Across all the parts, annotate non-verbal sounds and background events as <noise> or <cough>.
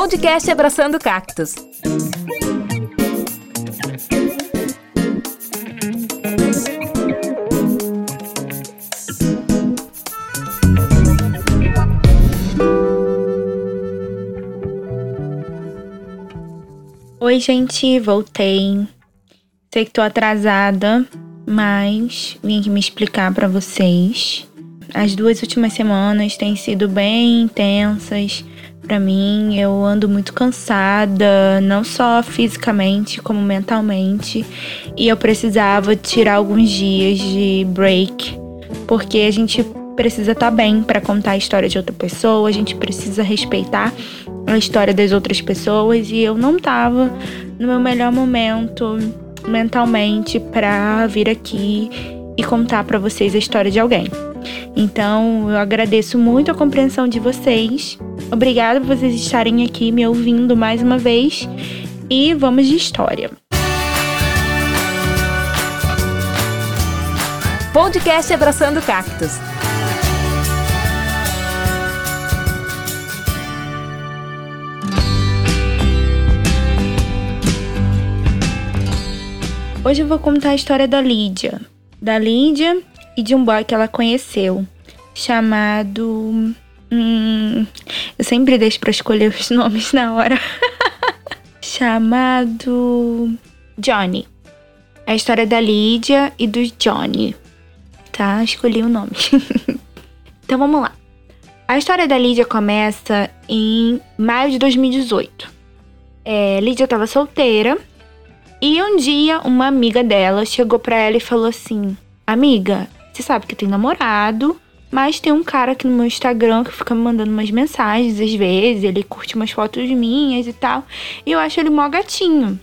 Podcast Abraçando Cactos. Oi, gente, voltei. Sei que tô atrasada, mas vim aqui me explicar para vocês. As duas últimas semanas têm sido bem intensas para mim. Eu ando muito cansada, não só fisicamente, como mentalmente, e eu precisava tirar alguns dias de break, porque a gente precisa estar tá bem para contar a história de outra pessoa, a gente precisa respeitar a história das outras pessoas e eu não tava no meu melhor momento mentalmente para vir aqui e contar para vocês a história de alguém. Então, eu agradeço muito a compreensão de vocês. Obrigada por vocês estarem aqui me ouvindo mais uma vez e vamos de história. Podcast Abraçando Cactos. Hoje eu vou contar a história da Lídia. Da Lídia e de um boy que ela conheceu, chamado. Hum, eu sempre deixo para escolher os <laughs> nomes na hora. <laughs> chamado. Johnny. A história da Lídia e do Johnny. Tá? Escolhi o nome. <laughs> então vamos lá. A história da Lídia começa em maio de 2018. É, Lídia estava solteira e um dia, uma amiga dela chegou para ela e falou assim: Amiga, você sabe que tem namorado, mas tem um cara aqui no meu Instagram que fica me mandando umas mensagens às vezes, ele curte umas fotos minhas e tal, e eu acho ele mó gatinho.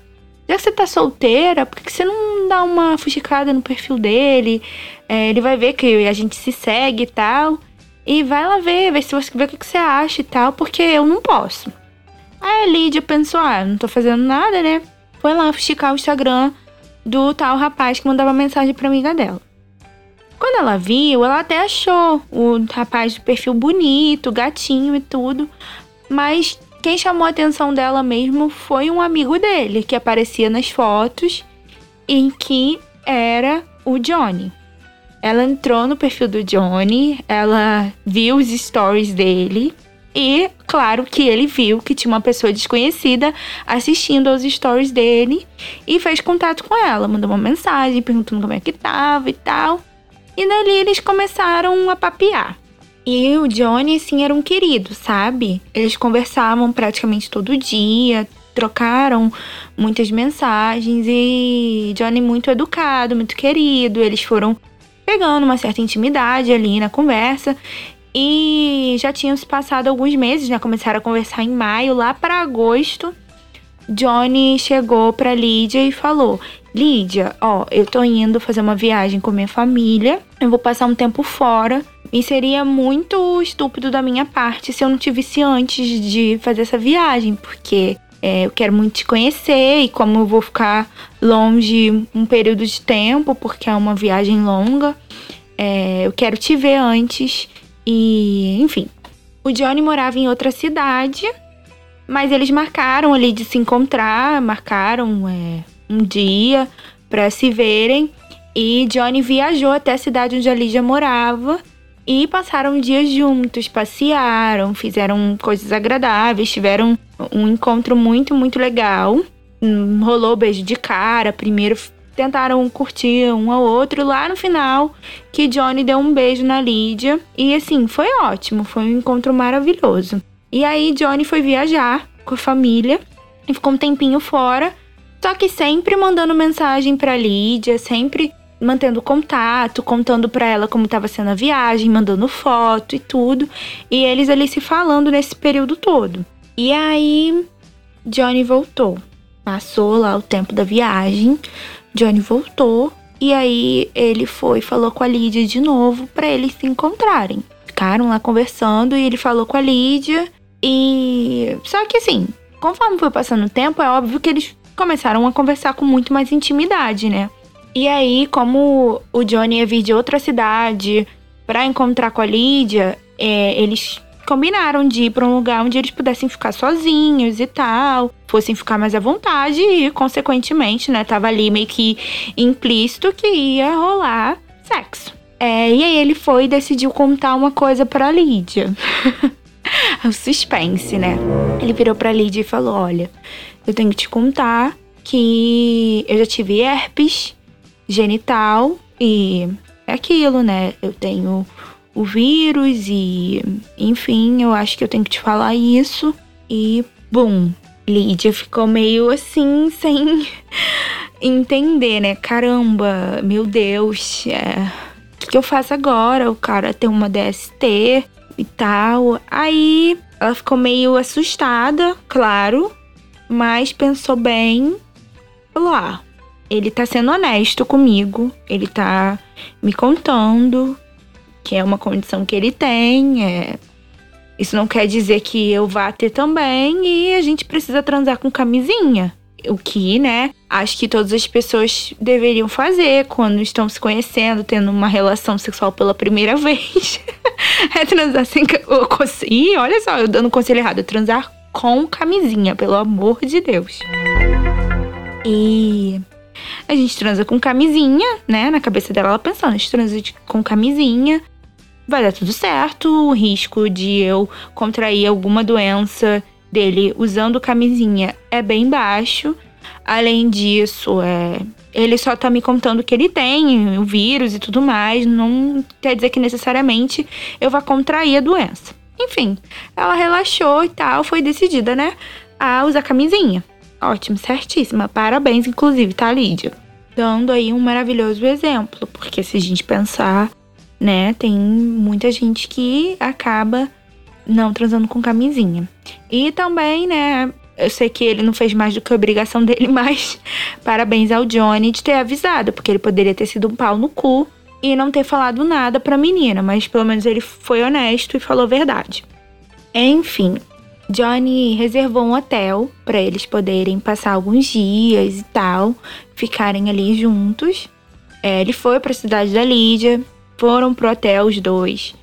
Já que você tá solteira, por que você não dá uma fuxicada no perfil dele? É, ele vai ver que a gente se segue e tal. E vai lá ver, ver se você vê o que você acha e tal, porque eu não posso. Aí a Lídia pensou, ah, não tô fazendo nada, né? foi lá fuxicar o Instagram do tal rapaz que mandava mensagem pra amiga dela. Quando ela viu, ela até achou o rapaz do perfil bonito, gatinho e tudo, mas quem chamou a atenção dela mesmo foi um amigo dele que aparecia nas fotos em que era o Johnny. Ela entrou no perfil do Johnny, ela viu os stories dele e claro que ele viu que tinha uma pessoa desconhecida assistindo aos stories dele e fez contato com ela, mandou uma mensagem perguntando como é que tava e tal. E dali eles começaram a papear. E o Johnny, assim, era um querido, sabe? Eles conversavam praticamente todo dia, trocaram muitas mensagens e Johnny muito educado, muito querido. Eles foram pegando uma certa intimidade ali na conversa e já tinham se passado alguns meses, né? Começaram a conversar em maio, lá para agosto. Johnny chegou para Lídia e falou: Lídia, ó, eu tô indo fazer uma viagem com minha família, eu vou passar um tempo fora. E seria muito estúpido da minha parte se eu não tivesse antes de fazer essa viagem, porque é, eu quero muito te conhecer e como eu vou ficar longe um período de tempo, porque é uma viagem longa, é, eu quero te ver antes e, enfim, o Johnny morava em outra cidade, mas eles marcaram ali de se encontrar, marcaram é, um dia para se verem. E Johnny viajou até a cidade onde a Lídia morava e passaram dias juntos, passearam, fizeram coisas agradáveis, tiveram um encontro muito, muito legal. Rolou beijo de cara, primeiro tentaram curtir um ao outro. Lá no final, que Johnny deu um beijo na Lídia. E assim, foi ótimo, foi um encontro maravilhoso. E aí, Johnny foi viajar com a família e ficou um tempinho fora. Só que sempre mandando mensagem pra Lídia, sempre mantendo contato, contando para ela como estava sendo a viagem, mandando foto e tudo. E eles ali se falando nesse período todo. E aí, Johnny voltou. Passou lá o tempo da viagem. Johnny voltou e aí ele foi falou com a Lídia de novo para eles se encontrarem. Ficaram lá conversando e ele falou com a Lídia e só que assim, conforme foi passando o tempo, é óbvio que eles começaram a conversar com muito mais intimidade, né? E aí, como o Johnny ia vir de outra cidade para encontrar com a Lídia, é, eles combinaram de ir pra um lugar onde eles pudessem ficar sozinhos e tal, fossem ficar mais à vontade e, consequentemente, né, tava ali meio que implícito que ia rolar sexo. É, e aí ele foi e decidiu contar uma coisa pra Lídia. <laughs> <laughs> o suspense, né? Ele virou pra Lídia e falou: Olha, eu tenho que te contar que eu já tive herpes genital e é aquilo, né? Eu tenho o vírus e, enfim, eu acho que eu tenho que te falar isso. E, bum, Lídia ficou meio assim, <laughs> sem entender, né? Caramba, meu Deus, é... o que, que eu faço agora? O cara tem uma DST e tal. Aí ela ficou meio assustada, claro, mas pensou bem. Falou: ah, ele tá sendo honesto comigo, ele tá me contando que é uma condição que ele tem. É... Isso não quer dizer que eu vá ter também e a gente precisa transar com camisinha. O que, né? Acho que todas as pessoas deveriam fazer quando estão se conhecendo, tendo uma relação sexual pela primeira <laughs> vez. é transar sem. Ih, olha só, eu dando conselho errado. É transar com camisinha, pelo amor de Deus. E a gente transa com camisinha, né? Na cabeça dela, ela pensando, a gente transa com camisinha, vai dar tudo certo. O risco de eu contrair alguma doença dele usando camisinha é bem baixo. Além disso, é, ele só tá me contando que ele tem o vírus e tudo mais, não quer dizer que necessariamente eu vá contrair a doença. Enfim, ela relaxou e tal, foi decidida, né, a usar camisinha. Ótimo, certíssima. Parabéns, inclusive, tá, Lídia? Dando aí um maravilhoso exemplo, porque se a gente pensar, né, tem muita gente que acaba não transando com camisinha. E também, né, eu sei que ele não fez mais do que a obrigação dele, <laughs> mas parabéns ao Johnny de ter avisado, porque ele poderia ter sido um pau no cu e não ter falado nada pra menina, mas pelo menos ele foi honesto e falou a verdade. Enfim, Johnny reservou um hotel para eles poderem passar alguns dias e tal, ficarem ali juntos. É, ele foi para a cidade da Lídia, foram pro hotel os dois.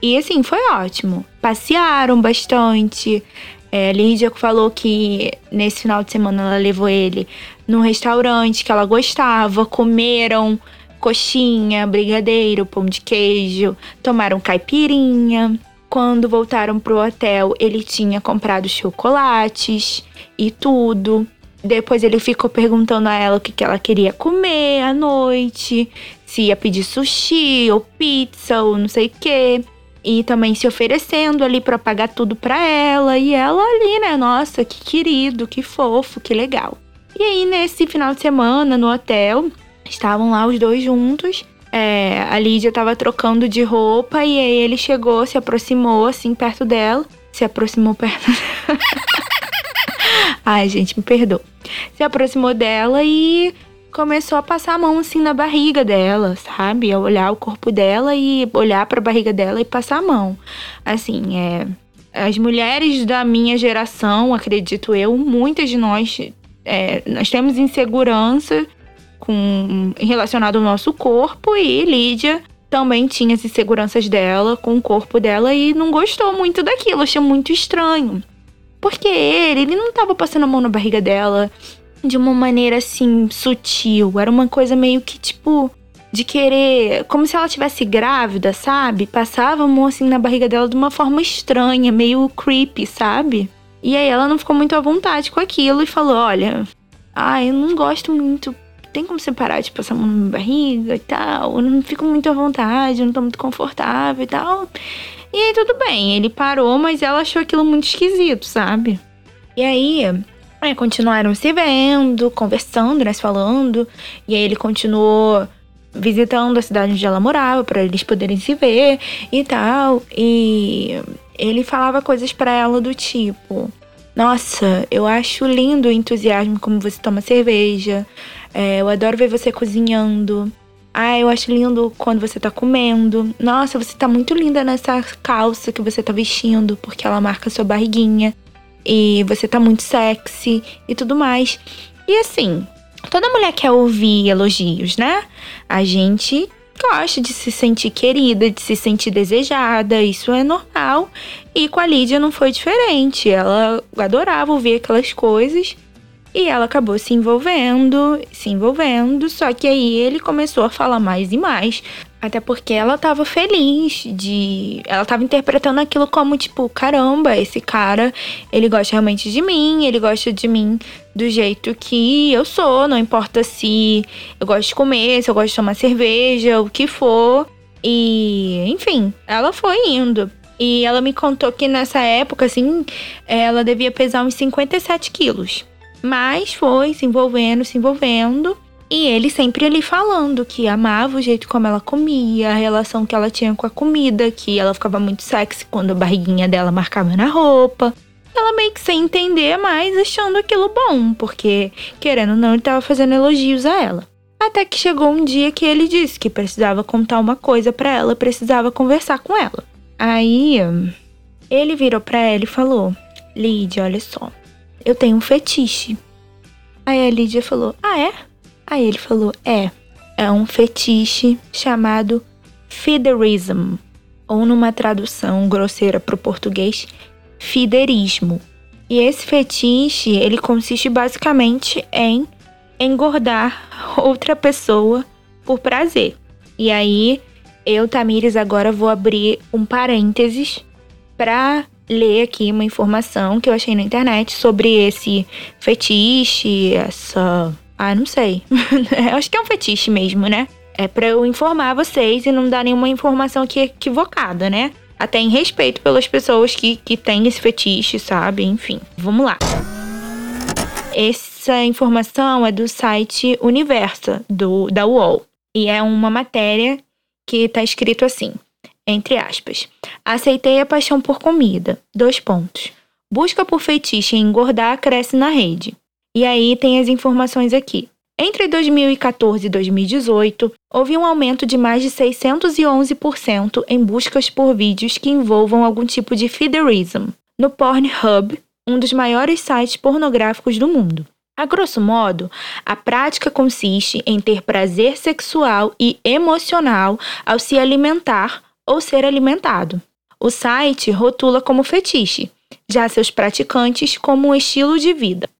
E assim, foi ótimo. Passearam bastante. É, Lídia falou que nesse final de semana ela levou ele num restaurante que ela gostava, comeram coxinha, brigadeiro, pão de queijo, tomaram caipirinha. Quando voltaram pro hotel, ele tinha comprado chocolates e tudo. Depois ele ficou perguntando a ela o que, que ela queria comer à noite, se ia pedir sushi ou pizza ou não sei o quê. E também se oferecendo ali para pagar tudo para ela. E ela ali, né? Nossa, que querido, que fofo, que legal. E aí, nesse final de semana, no hotel, estavam lá os dois juntos. É, a Lídia tava trocando de roupa e aí ele chegou, se aproximou assim perto dela. Se aproximou perto. <laughs> Ai, gente, me perdoa. Se aproximou dela e começou a passar a mão assim na barriga dela, sabe? A olhar o corpo dela e olhar para a barriga dela e passar a mão. Assim, é as mulheres da minha geração, acredito eu, muitas de nós é, nós temos insegurança com relacionado ao nosso corpo e Lídia também tinha as inseguranças dela com o corpo dela e não gostou muito daquilo, achou muito estranho. Porque ele, ele não tava passando a mão na barriga dela de uma maneira assim sutil, era uma coisa meio que tipo de querer, como se ela tivesse grávida, sabe? Passava a mão assim na barriga dela de uma forma estranha, meio creepy, sabe? E aí ela não ficou muito à vontade com aquilo e falou: "Olha, ah, eu não gosto muito tem como separar, tipo, passar a mão na minha barriga e tal. Eu não fico muito à vontade, eu não tô muito confortável e tal. E aí tudo bem, ele parou, mas ela achou aquilo muito esquisito, sabe? E aí, é, continuaram se vendo, conversando, né, se falando. E aí ele continuou visitando a cidade onde ela morava para eles poderem se ver e tal. E ele falava coisas para ela do tipo: "Nossa, eu acho lindo o entusiasmo como você toma cerveja. É, eu adoro ver você cozinhando. Ah, eu acho lindo quando você tá comendo. Nossa, você tá muito linda nessa calça que você tá vestindo, porque ela marca sua barriguinha. E você tá muito sexy e tudo mais. E assim, toda mulher quer ouvir elogios, né? A gente gosta de se sentir querida, de se sentir desejada, isso é normal. E com a Lídia não foi diferente. Ela adorava ouvir aquelas coisas e ela acabou se envolvendo, se envolvendo, só que aí ele começou a falar mais e mais. Até porque ela estava feliz de. Ela estava interpretando aquilo como, tipo, caramba, esse cara, ele gosta realmente de mim, ele gosta de mim do jeito que eu sou, não importa se eu gosto de comer, se eu gosto de tomar cerveja, o que for. E, enfim, ela foi indo. E ela me contou que nessa época, assim, ela devia pesar uns 57 quilos. Mas foi se envolvendo, se envolvendo. E ele sempre ali falando que amava o jeito como ela comia, a relação que ela tinha com a comida, que ela ficava muito sexy quando a barriguinha dela marcava na roupa. Ela meio que sem entender, mas achando aquilo bom, porque, querendo ou não, ele tava fazendo elogios a ela. Até que chegou um dia que ele disse que precisava contar uma coisa para ela, precisava conversar com ela. Aí, ele virou para ela e falou: Lídia, olha só, eu tenho um fetiche. Aí a Lídia falou: Ah, é? Aí ele falou: É, é um fetiche chamado fiderism, ou numa tradução grosseira para o português, fiderismo. E esse fetiche, ele consiste basicamente em engordar <laughs> outra pessoa por prazer. E aí, eu, Tamires, agora vou abrir um parênteses para ler aqui uma informação que eu achei na internet sobre esse fetiche, essa. Ah, não sei. <laughs> Acho que é um fetiche mesmo, né? É para eu informar vocês e não dar nenhuma informação aqui equivocada, né? Até em respeito pelas pessoas que, que têm esse fetiche, sabe? Enfim, vamos lá. Essa informação é do site Universa, do, da UOL. E é uma matéria que tá escrito assim: entre aspas. Aceitei a paixão por comida. Dois pontos. Busca por fetiche em engordar cresce na rede. E aí tem as informações aqui. Entre 2014 e 2018, houve um aumento de mais de 611% em buscas por vídeos que envolvam algum tipo de feederism no Pornhub, um dos maiores sites pornográficos do mundo. A grosso modo, a prática consiste em ter prazer sexual e emocional ao se alimentar ou ser alimentado. O site rotula como fetiche, já seus praticantes como um estilo de vida.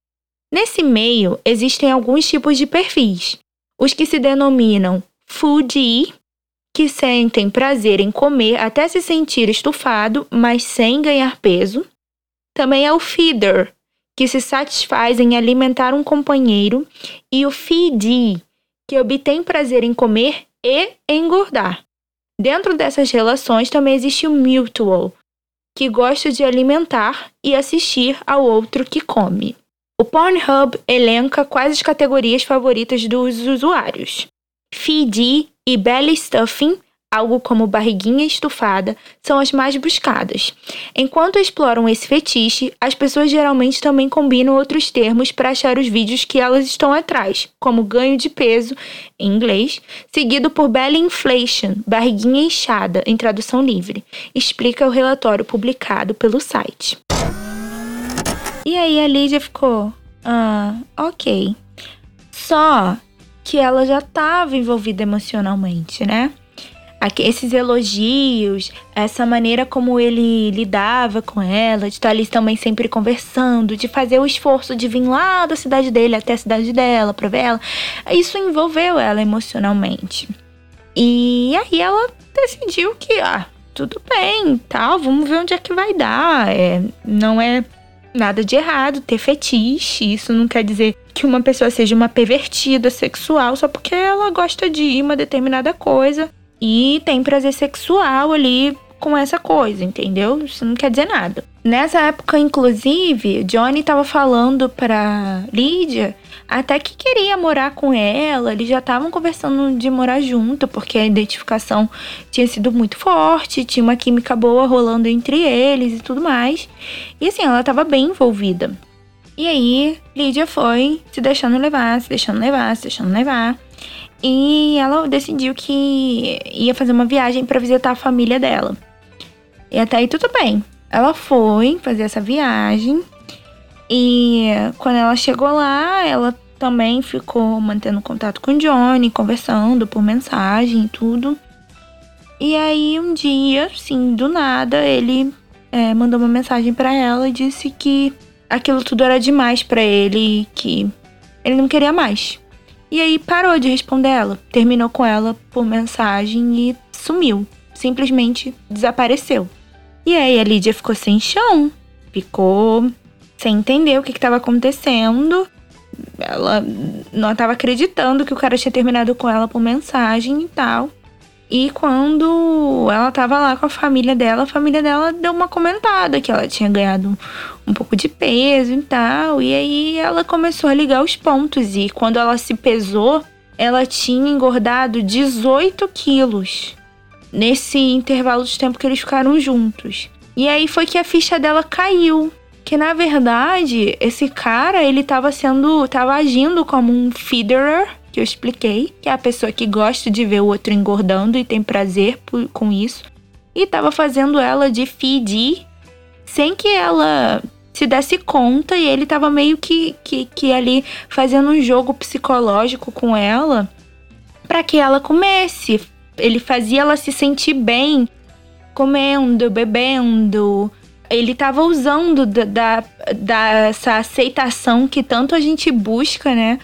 Nesse meio, existem alguns tipos de perfis. Os que se denominam foodie, que sentem prazer em comer até se sentir estufado, mas sem ganhar peso. Também é o feeder, que se satisfaz em alimentar um companheiro, e o feedee, que obtém prazer em comer e engordar. Dentro dessas relações também existe o mutual, que gosta de alimentar e assistir ao outro que come. O Pornhub elenca quais as categorias favoritas dos usuários. Feed e belly stuffing, algo como barriguinha estufada, são as mais buscadas. Enquanto exploram esse fetiche, as pessoas geralmente também combinam outros termos para achar os vídeos que elas estão atrás, como ganho de peso, em inglês, seguido por belly inflation, barriguinha inchada, em tradução livre, explica o relatório publicado pelo site. E aí a Lídia ficou, ah, ok. Só que ela já estava envolvida emocionalmente, né? esses elogios, essa maneira como ele lidava com ela, de estar ali também sempre conversando, de fazer o esforço de vir lá da cidade dele até a cidade dela para ver ela, isso envolveu ela emocionalmente. E aí ela decidiu que, ah, tudo bem, tal, vamos ver onde é que vai dar. É, não é nada de errado ter fetiche, isso não quer dizer que uma pessoa seja uma pervertida sexual só porque ela gosta de uma determinada coisa e tem prazer sexual ali com essa coisa, entendeu? Isso não quer dizer nada. Nessa época, inclusive, Johnny tava falando pra Lídia até que queria morar com ela, eles já estavam conversando de morar junto, porque a identificação tinha sido muito forte, tinha uma química boa rolando entre eles e tudo mais. E assim, ela tava bem envolvida. E aí, Lídia foi se deixando levar, se deixando levar, se deixando levar. E ela decidiu que ia fazer uma viagem para visitar a família dela. E até aí tudo bem. Ela foi fazer essa viagem. E quando ela chegou lá, ela também ficou mantendo contato com o Johnny, conversando por mensagem e tudo. E aí um dia, sim, do nada, ele é, mandou uma mensagem para ela e disse que aquilo tudo era demais para ele, que ele não queria mais. E aí parou de responder ela, terminou com ela por mensagem e sumiu, simplesmente desapareceu. E aí a Lídia ficou sem chão, ficou sem entender o que estava acontecendo. Ela não estava acreditando que o cara tinha terminado com ela por mensagem e tal. E quando ela tava lá com a família dela, a família dela deu uma comentada que ela tinha ganhado um pouco de peso e tal. E aí ela começou a ligar os pontos. E quando ela se pesou, ela tinha engordado 18 quilos nesse intervalo de tempo que eles ficaram juntos. E aí foi que a ficha dela caiu. Que na verdade, esse cara, ele tava sendo. tava agindo como um feederer que eu expliquei, que é a pessoa que gosta de ver o outro engordando e tem prazer por, com isso, e tava fazendo ela de feed sem que ela se desse conta e ele tava meio que, que, que ali fazendo um jogo psicológico com ela para que ela comesse. Ele fazia ela se sentir bem comendo, bebendo. Ele tava usando da, da, dessa aceitação que tanto a gente busca, né?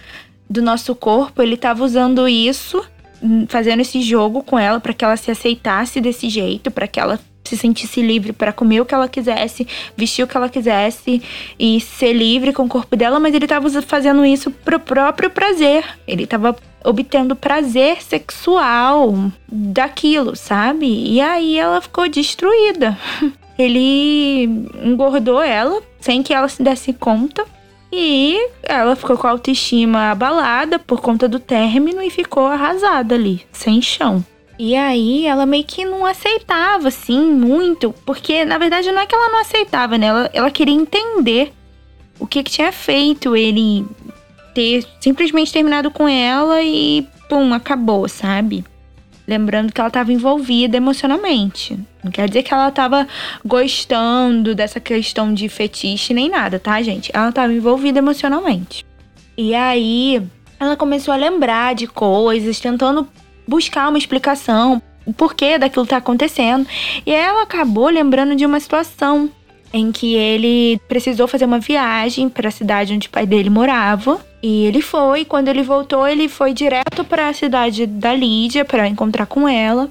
do nosso corpo, ele estava usando isso, hum, fazendo esse jogo com ela para que ela se aceitasse desse jeito, para que ela se sentisse livre para comer o que ela quisesse, vestir o que ela quisesse e ser livre com o corpo dela, mas ele estava fazendo isso pro próprio prazer. Ele estava obtendo prazer sexual daquilo, sabe? E aí ela ficou destruída. <laughs> Ele engordou ela sem que ela se desse conta e ela ficou com a autoestima abalada por conta do término e ficou arrasada ali, sem chão. E aí ela meio que não aceitava, assim, muito, porque na verdade não é que ela não aceitava, né? Ela, ela queria entender o que, que tinha feito ele ter simplesmente terminado com ela e pum, acabou, sabe? Lembrando que ela estava envolvida emocionalmente. Não quer dizer que ela estava gostando dessa questão de fetiche nem nada, tá, gente? Ela estava envolvida emocionalmente. E aí ela começou a lembrar de coisas, tentando buscar uma explicação, o porquê daquilo tá acontecendo. E ela acabou lembrando de uma situação em que ele precisou fazer uma viagem para a cidade onde o pai dele morava. E ele foi, quando ele voltou, ele foi direto para a cidade da Lídia para encontrar com ela.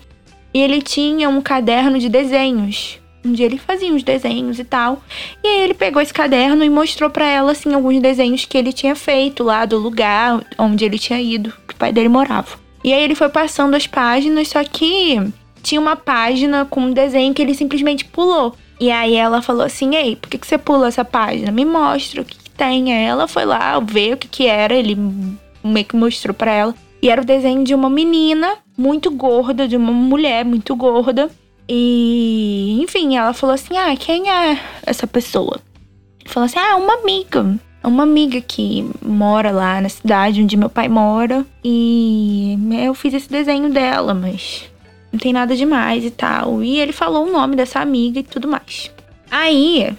E ele tinha um caderno de desenhos, onde ele fazia uns desenhos e tal. E aí ele pegou esse caderno e mostrou para ela assim alguns desenhos que ele tinha feito lá do lugar onde ele tinha ido, que o pai dele morava. E aí ele foi passando as páginas, só que tinha uma página com um desenho que ele simplesmente pulou. E aí ela falou assim: Ei, por que, que você pula essa página? Me mostra o que, que tem. Aí ela foi lá ver o que, que era, ele meio que mostrou para ela. E era o desenho de uma menina muito gorda, de uma mulher muito gorda. E, enfim, ela falou assim: Ah, quem é essa pessoa? Falou assim: Ah, é uma amiga. É uma amiga que mora lá na cidade onde meu pai mora. E eu fiz esse desenho dela, mas não tem nada demais e tal. E ele falou o nome dessa amiga e tudo mais. Aí,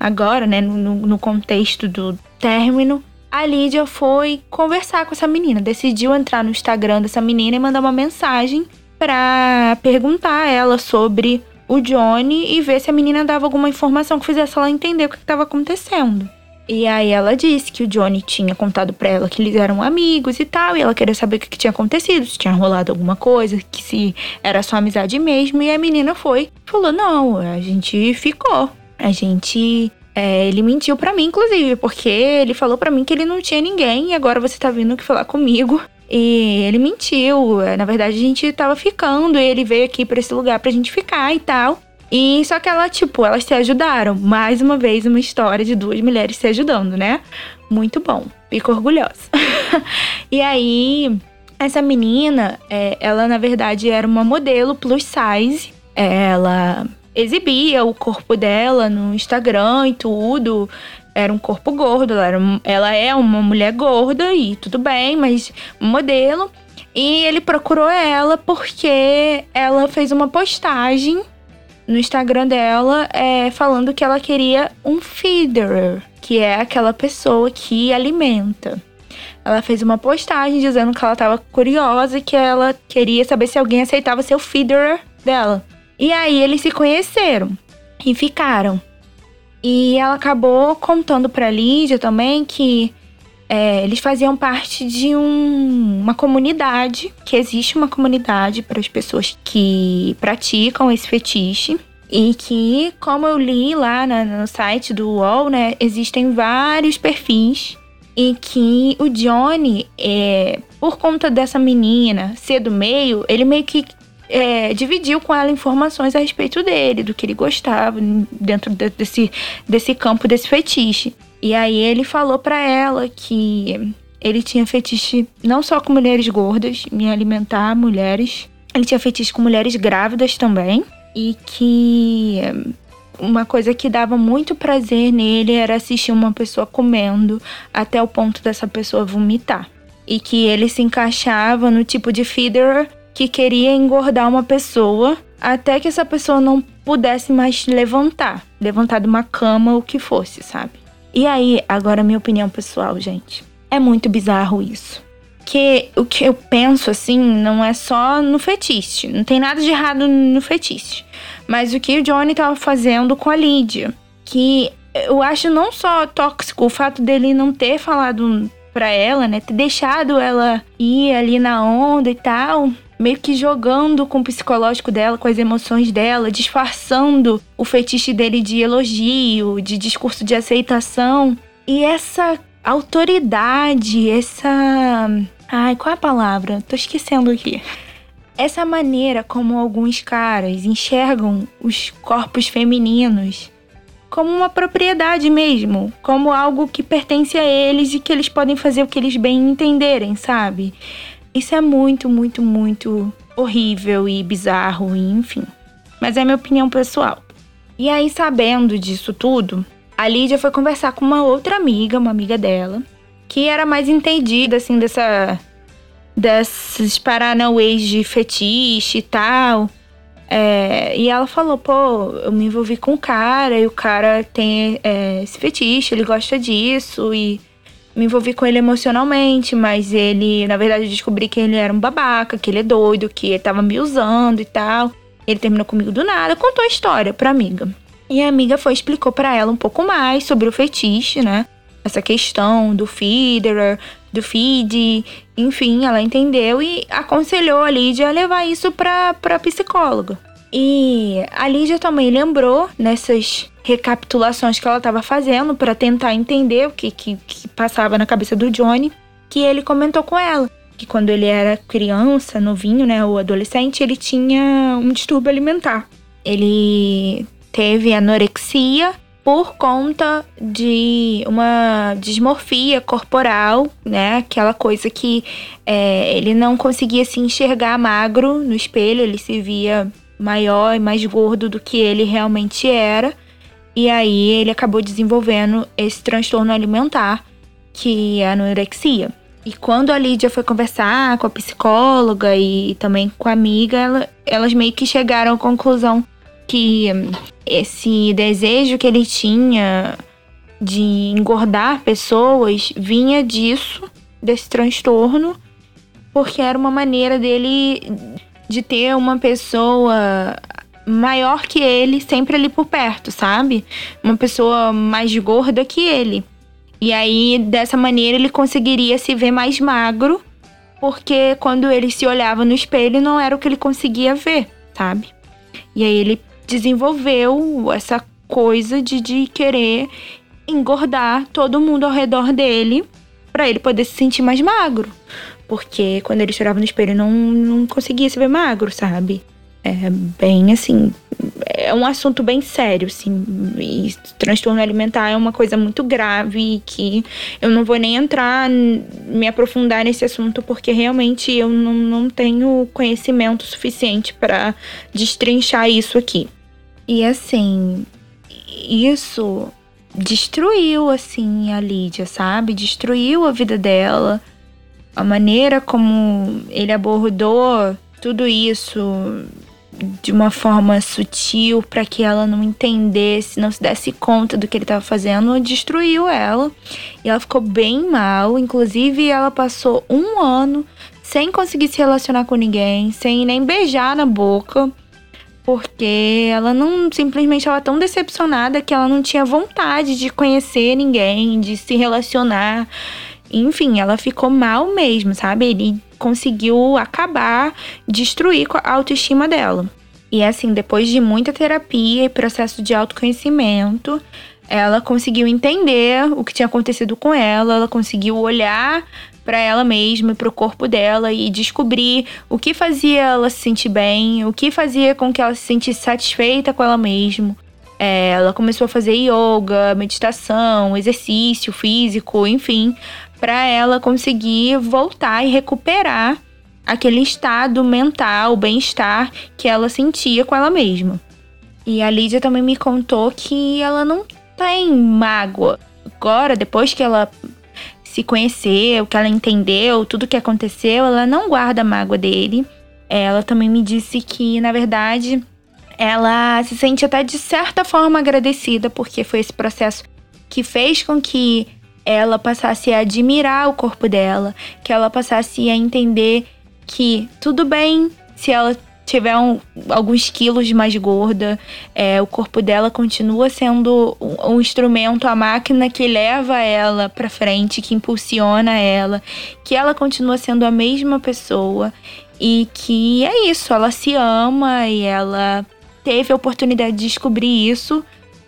agora, né, no, no contexto do término, a Lídia foi conversar com essa menina. Decidiu entrar no Instagram dessa menina e mandar uma mensagem pra perguntar a ela sobre o Johnny e ver se a menina dava alguma informação que fizesse ela entender o que estava acontecendo. E aí ela disse que o Johnny tinha contado pra ela que eles eram amigos e tal, e ela queria saber o que, que tinha acontecido, se tinha rolado alguma coisa, que se era só amizade mesmo. E a menina foi, falou: não, a gente ficou. A gente. É, ele mentiu para mim, inclusive, porque ele falou para mim que ele não tinha ninguém e agora você tá vindo aqui falar comigo. E ele mentiu. Na verdade, a gente tava ficando e ele veio aqui para esse lugar pra gente ficar e tal. E só que ela, tipo, elas se ajudaram. Mais uma vez, uma história de duas mulheres se ajudando, né? Muito bom. Fico orgulhosa. <laughs> e aí, essa menina, é, ela na verdade era uma modelo plus size. Ela exibia o corpo dela no Instagram e tudo. Era um corpo gordo, ela, era, ela é uma mulher gorda e tudo bem, mas modelo. E ele procurou ela porque ela fez uma postagem no Instagram dela é, falando que ela queria um feeder, que é aquela pessoa que alimenta. ela fez uma postagem dizendo que ela estava curiosa e que ela queria saber se alguém aceitava ser o feeder dela. E aí eles se conheceram e ficaram. E ela acabou contando pra Lídia também que é, eles faziam parte de um, uma comunidade, que existe uma comunidade para as pessoas que praticam esse fetiche. E que, como eu li lá na, no site do UOL, né, existem vários perfis e que o Johnny, é, por conta dessa menina ser do meio, ele meio que é, dividiu com ela informações a respeito dele, do que ele gostava dentro de, desse, desse campo, desse fetiche. E aí ele falou para ela que ele tinha fetiche não só com mulheres gordas, em alimentar mulheres, ele tinha fetiche com mulheres grávidas também. E que uma coisa que dava muito prazer nele era assistir uma pessoa comendo até o ponto dessa pessoa vomitar. E que ele se encaixava no tipo de feeder que queria engordar uma pessoa até que essa pessoa não pudesse mais levantar, levantar de uma cama o que fosse, sabe? E aí, agora minha opinião pessoal, gente. É muito bizarro isso. Que o que eu penso assim não é só no fetiche, não tem nada de errado no fetiche. Mas o que o Johnny tava fazendo com a Lídia, que eu acho não só tóxico o fato dele não ter falado pra ela, né, ter deixado ela ir ali na onda e tal, meio que jogando com o psicológico dela, com as emoções dela, disfarçando o fetiche dele de elogio, de discurso de aceitação. E essa autoridade, essa. Ai, qual é a palavra? Tô esquecendo aqui. Essa maneira como alguns caras enxergam os corpos femininos como uma propriedade mesmo, como algo que pertence a eles e que eles podem fazer o que eles bem entenderem, sabe? Isso é muito, muito, muito horrível e bizarro, e enfim. Mas é minha opinião pessoal. E aí, sabendo disso tudo, a Lídia foi conversar com uma outra amiga, uma amiga dela, que era mais entendida, assim, dessa. desses paranauês de fetiche e tal. É, e ela falou, pô, eu me envolvi com um cara e o cara tem é, esse fetiche, ele gosta disso e me envolvi com ele emocionalmente, mas ele, na verdade, eu descobri que ele era um babaca, que ele é doido, que ele tava me usando e tal. Ele terminou comigo do nada, contou a história pra amiga. E a amiga foi explicou para ela um pouco mais sobre o fetiche, né? Essa questão do feeder, do feed, enfim, ela entendeu e aconselhou a Lídia a levar isso pra, pra psicóloga. E a Lídia também lembrou nessas recapitulações que ela estava fazendo para tentar entender o que, que, que passava na cabeça do Johnny, que ele comentou com ela que quando ele era criança, novinho, né, ou adolescente, ele tinha um distúrbio alimentar. Ele teve anorexia por conta de uma dismorfia corporal, né? Aquela coisa que é, ele não conseguia se enxergar magro no espelho, ele se via maior e mais gordo do que ele realmente era. E aí ele acabou desenvolvendo esse transtorno alimentar, que é a anorexia. E quando a Lídia foi conversar com a psicóloga e também com a amiga, ela, elas meio que chegaram à conclusão que hum, esse desejo que ele tinha de engordar pessoas vinha disso, desse transtorno, porque era uma maneira dele de ter uma pessoa maior que ele sempre ali por perto, sabe? Uma pessoa mais gorda que ele. E aí, dessa maneira, ele conseguiria se ver mais magro, porque quando ele se olhava no espelho, não era o que ele conseguia ver, sabe? E aí ele desenvolveu essa coisa de, de querer engordar todo mundo ao redor dele para ele poder se sentir mais magro. Porque quando ele chorava no espelho, não, não conseguia se ver magro, sabe? É bem assim. É um assunto bem sério, assim. E transtorno alimentar é uma coisa muito grave que eu não vou nem entrar, me aprofundar nesse assunto, porque realmente eu não, não tenho conhecimento suficiente para destrinchar isso aqui. E assim, isso destruiu, assim, a Lídia, sabe? Destruiu a vida dela. A maneira como ele abordou tudo isso de uma forma sutil para que ela não entendesse, não se desse conta do que ele estava fazendo, destruiu ela. E ela ficou bem mal. Inclusive, ela passou um ano sem conseguir se relacionar com ninguém, sem nem beijar na boca, porque ela não simplesmente estava tão decepcionada que ela não tinha vontade de conhecer ninguém, de se relacionar. Enfim, ela ficou mal mesmo, sabe? Ele conseguiu acabar, destruir a autoestima dela. E assim, depois de muita terapia e processo de autoconhecimento, ela conseguiu entender o que tinha acontecido com ela, ela conseguiu olhar para ela mesma e para o corpo dela e descobrir o que fazia ela se sentir bem, o que fazia com que ela se sentisse satisfeita com ela mesma. É, ela começou a fazer yoga, meditação, exercício físico, enfim, para ela conseguir voltar e recuperar aquele estado mental, bem-estar que ela sentia com ela mesma. E a Lídia também me contou que ela não tem mágoa. Agora, depois que ela se conheceu, que ela entendeu tudo que aconteceu, ela não guarda mágoa dele. Ela também me disse que, na verdade, ela se sente até de certa forma agradecida, porque foi esse processo que fez com que ela passasse a admirar o corpo dela, que ela passasse a entender que tudo bem se ela tiver um, alguns quilos mais gorda, é, o corpo dela continua sendo um, um, instrumento, a máquina que leva ela para frente, que impulsiona ela, que ela continua sendo a mesma pessoa e que é isso, ela se ama e ela teve a oportunidade de descobrir isso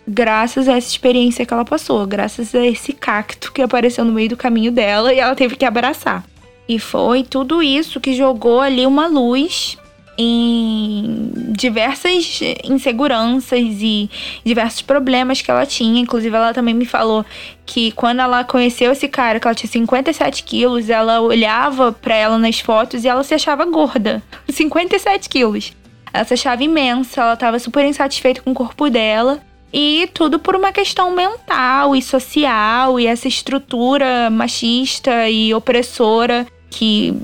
graças a essa experiência que ela passou, graças a esse cacto que apareceu no meio do caminho dela e ela teve que abraçar. E foi tudo isso que jogou ali uma luz em diversas inseguranças e diversos problemas que ela tinha. Inclusive, ela também me falou que quando ela conheceu esse cara, que ela tinha 57 quilos, ela olhava para ela nas fotos e ela se achava gorda. <laughs> 57 quilos. Ela se achava imensa, ela tava super insatisfeita com o corpo dela. E tudo por uma questão mental e social e essa estrutura machista e opressora que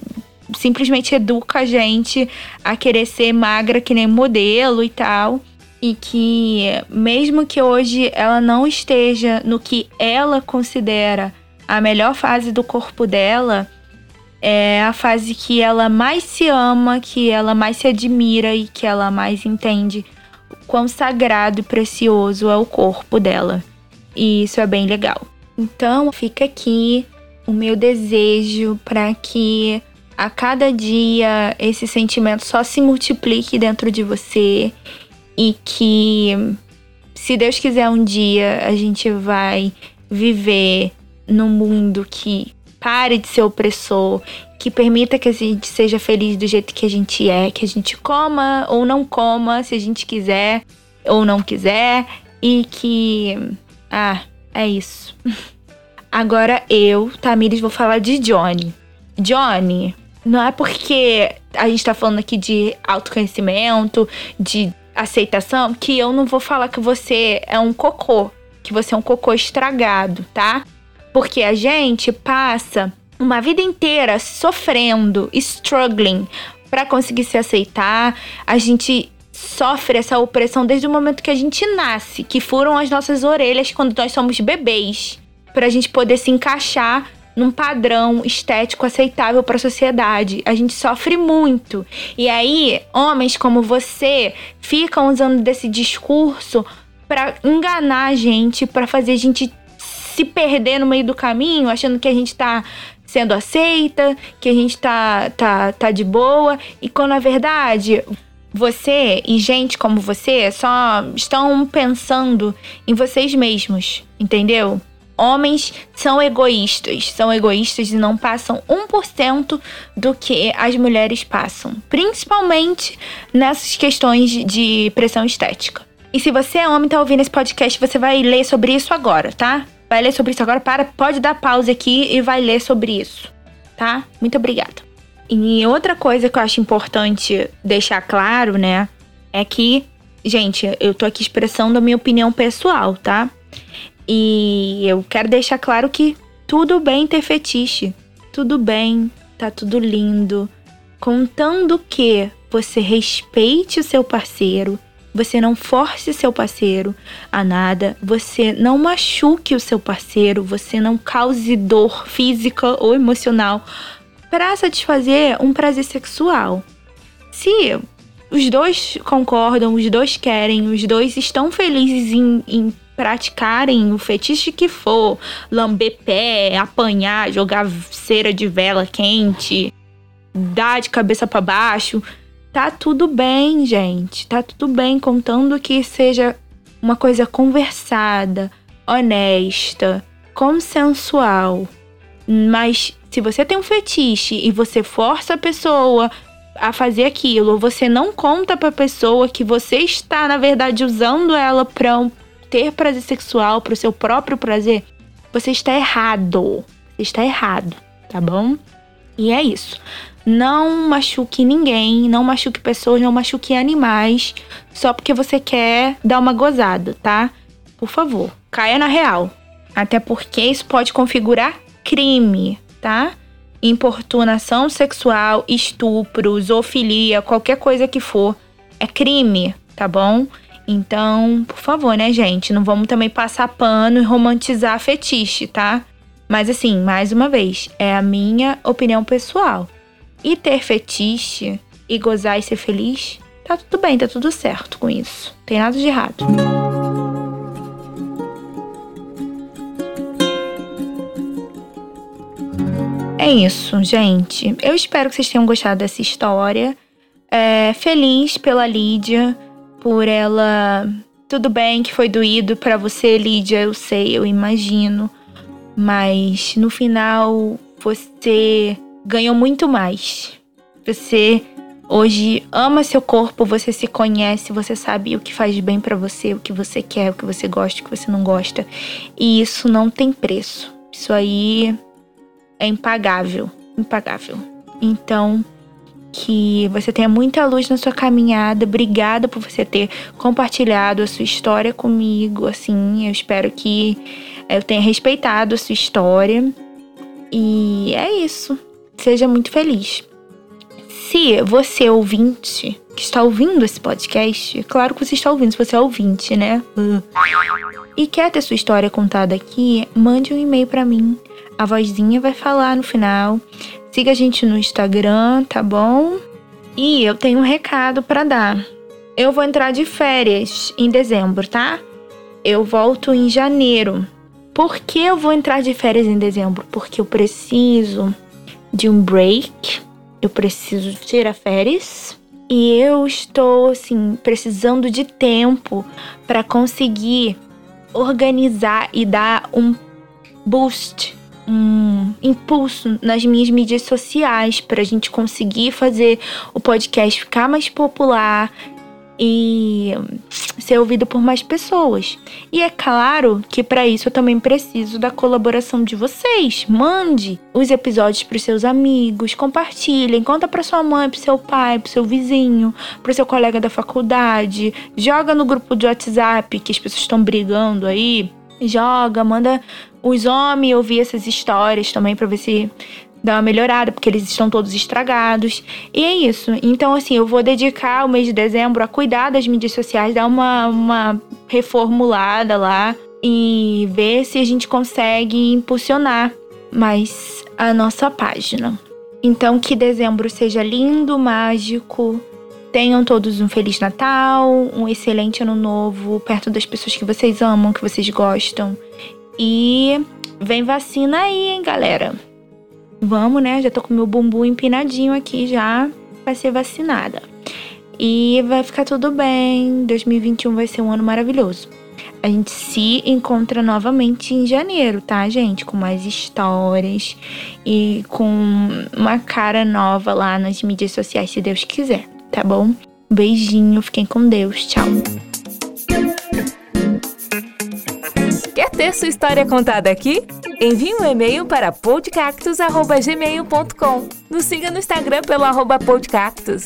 simplesmente educa a gente a querer ser magra que nem modelo e tal. E que, mesmo que hoje ela não esteja no que ela considera a melhor fase do corpo dela, é a fase que ela mais se ama, que ela mais se admira e que ela mais entende quão sagrado e precioso é o corpo dela. E isso é bem legal. Então, fica aqui o meu desejo para que a cada dia esse sentimento só se multiplique dentro de você e que, se Deus quiser, um dia a gente vai viver num mundo que pare de ser opressor, que permita que a gente seja feliz do jeito que a gente é, que a gente coma ou não coma, se a gente quiser ou não quiser, e que. Ah, é isso. <laughs> Agora eu, Tamires, vou falar de Johnny. Johnny, não é porque a gente tá falando aqui de autoconhecimento, de aceitação, que eu não vou falar que você é um cocô, que você é um cocô estragado, tá? Porque a gente passa uma vida inteira sofrendo, struggling para conseguir se aceitar. A gente sofre essa opressão desde o momento que a gente nasce, que furam as nossas orelhas quando nós somos bebês, para a gente poder se encaixar num padrão estético aceitável para a sociedade. A gente sofre muito. E aí, homens como você ficam usando desse discurso para enganar a gente, para fazer a gente se perder no meio do caminho, achando que a gente tá sendo aceita, que a gente tá, tá, tá de boa, e quando na verdade você e gente como você só estão pensando em vocês mesmos, entendeu? Homens são egoístas, são egoístas e não passam 1% do que as mulheres passam, principalmente nessas questões de pressão estética. E se você é homem e tá ouvindo esse podcast, você vai ler sobre isso agora, tá? Vai ler sobre isso agora, para, pode dar pausa aqui e vai ler sobre isso, tá? Muito obrigada. E outra coisa que eu acho importante deixar claro, né, é que, gente, eu tô aqui expressando a minha opinião pessoal, tá? E eu quero deixar claro que tudo bem ter fetiche, tudo bem, tá tudo lindo, contando que você respeite o seu parceiro, você não force seu parceiro a nada, você não machuque o seu parceiro, você não cause dor física ou emocional para satisfazer um prazer sexual. Se os dois concordam, os dois querem, os dois estão felizes em, em praticarem o fetiche que for, lamber pé, apanhar, jogar cera de vela quente, dar de cabeça para baixo, tá tudo bem, gente. Tá tudo bem, contando que seja uma coisa conversada, honesta, consensual. Mas se você tem um fetiche e você força a pessoa a fazer aquilo, ou você não conta pra pessoa que você está, na verdade, usando ela pra ter prazer sexual, pro seu próprio prazer, você está errado. Você está errado, tá bom? E é isso. Não machuque ninguém, não machuque pessoas, não machuque animais, só porque você quer dar uma gozada, tá? Por favor, caia na real. Até porque isso pode configurar crime, tá? importunação sexual, estupro, zoofilia, qualquer coisa que for, é crime, tá bom? Então, por favor, né, gente? Não vamos também passar pano e romantizar fetiche, tá? Mas assim, mais uma vez, é a minha opinião pessoal. E ter fetiche e gozar e ser feliz, tá tudo bem, tá tudo certo com isso. Tem nada de errado. É isso, gente. Eu espero que vocês tenham gostado dessa história. É, feliz pela Lídia, por ela. Tudo bem que foi doído para você, Lídia, eu sei, eu imagino. Mas no final você ganhou muito mais. Você hoje ama seu corpo, você se conhece, você sabe o que faz bem para você, o que você quer, o que você gosta, o que você não gosta. E isso não tem preço. Isso aí é impagável, impagável. Então, que você tenha muita luz na sua caminhada. Obrigada por você ter compartilhado a sua história comigo. Assim, eu espero que eu tenha respeitado a sua história. E é isso. Seja muito feliz. Se você ouvinte que está ouvindo esse podcast, claro que você está ouvindo, se você é ouvinte, né? Uh. E quer ter sua história contada aqui, mande um e-mail para mim a vozinha vai falar no final. Siga a gente no Instagram, tá bom? E eu tenho um recado para dar. Eu vou entrar de férias em dezembro, tá? Eu volto em janeiro. Por que eu vou entrar de férias em dezembro? Porque eu preciso de um break. Eu preciso tirar férias. E eu estou, assim, precisando de tempo para conseguir organizar e dar um boost um impulso nas minhas mídias sociais para a gente conseguir fazer o podcast ficar mais popular e ser ouvido por mais pessoas. E é claro que para isso eu também preciso da colaboração de vocês. Mande os episódios para seus amigos, compartilhem, conta para sua mãe, para seu pai, para seu vizinho, para seu colega da faculdade, joga no grupo de WhatsApp que as pessoas estão brigando aí. Joga, manda os homens ouvir essas histórias também para ver se dá uma melhorada, porque eles estão todos estragados. E é isso. Então, assim, eu vou dedicar o mês de dezembro a cuidar das mídias sociais, dar uma, uma reformulada lá e ver se a gente consegue impulsionar mais a nossa página. Então, que dezembro seja lindo, mágico. Tenham todos um Feliz Natal, um excelente Ano Novo, perto das pessoas que vocês amam, que vocês gostam. E vem vacina aí, hein, galera? Vamos, né? Já tô com meu bumbum empinadinho aqui já para ser vacinada. E vai ficar tudo bem. 2021 vai ser um ano maravilhoso. A gente se encontra novamente em janeiro, tá, gente? Com mais histórias e com uma cara nova lá nas mídias sociais, se Deus quiser, tá bom? Beijinho, fiquem com Deus. Tchau. Ter sua história contada aqui? Envie um e-mail para podcactus.gmail.com. Nos siga no Instagram pelo arroba podcactus.